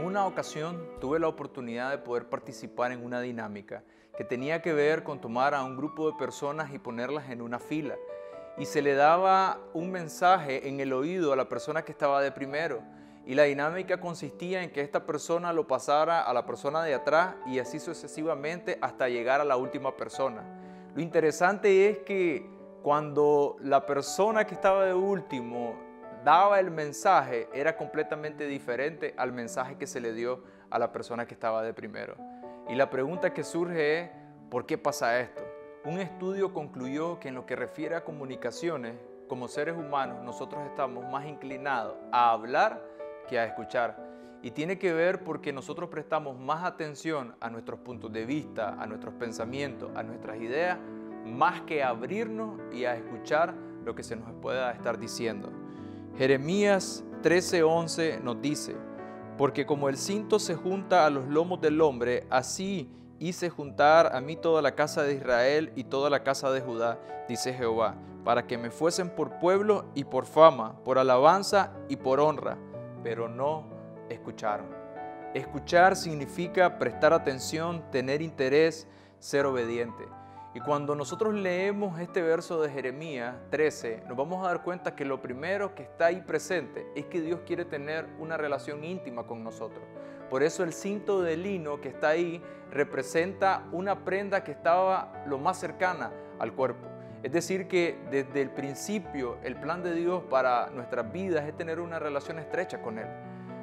una ocasión tuve la oportunidad de poder participar en una dinámica que tenía que ver con tomar a un grupo de personas y ponerlas en una fila. Y se le daba un mensaje en el oído a la persona que estaba de primero. Y la dinámica consistía en que esta persona lo pasara a la persona de atrás y así sucesivamente hasta llegar a la última persona. Lo interesante es que cuando la persona que estaba de último daba el mensaje, era completamente diferente al mensaje que se le dio a la persona que estaba de primero. Y la pregunta que surge es, ¿por qué pasa esto? Un estudio concluyó que en lo que refiere a comunicaciones, como seres humanos, nosotros estamos más inclinados a hablar que a escuchar. Y tiene que ver porque nosotros prestamos más atención a nuestros puntos de vista, a nuestros pensamientos, a nuestras ideas, más que a abrirnos y a escuchar lo que se nos pueda estar diciendo. Jeremías 13:11 nos dice, porque como el cinto se junta a los lomos del hombre, así hice juntar a mí toda la casa de Israel y toda la casa de Judá, dice Jehová, para que me fuesen por pueblo y por fama, por alabanza y por honra, pero no escucharon. Escuchar significa prestar atención, tener interés, ser obediente. Y cuando nosotros leemos este verso de Jeremías 13, nos vamos a dar cuenta que lo primero que está ahí presente es que Dios quiere tener una relación íntima con nosotros. Por eso el cinto de lino que está ahí representa una prenda que estaba lo más cercana al cuerpo. Es decir, que desde el principio el plan de Dios para nuestras vidas es tener una relación estrecha con Él.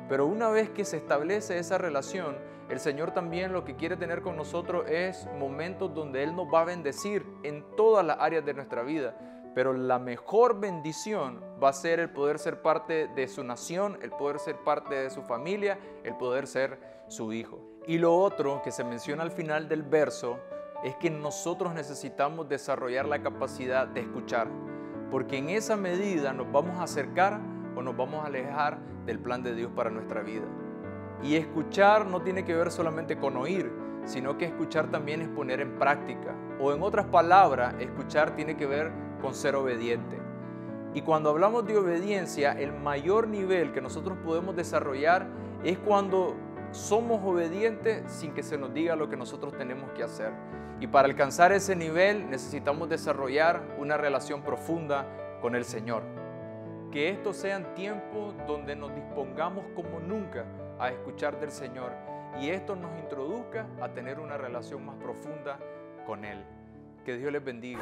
Pero una vez que se establece esa relación, el Señor también lo que quiere tener con nosotros es momentos donde Él nos va a bendecir en todas las áreas de nuestra vida. Pero la mejor bendición va a ser el poder ser parte de su nación, el poder ser parte de su familia, el poder ser su hijo. Y lo otro que se menciona al final del verso es que nosotros necesitamos desarrollar la capacidad de escuchar, porque en esa medida nos vamos a acercar o nos vamos a alejar del plan de Dios para nuestra vida. Y escuchar no tiene que ver solamente con oír, sino que escuchar también es poner en práctica. O en otras palabras, escuchar tiene que ver con ser obediente. Y cuando hablamos de obediencia, el mayor nivel que nosotros podemos desarrollar es cuando somos obedientes sin que se nos diga lo que nosotros tenemos que hacer. Y para alcanzar ese nivel necesitamos desarrollar una relación profunda con el Señor. Que estos sean tiempos donde nos dispongamos como nunca a escuchar del Señor y esto nos introduzca a tener una relación más profunda con Él. Que Dios les bendiga.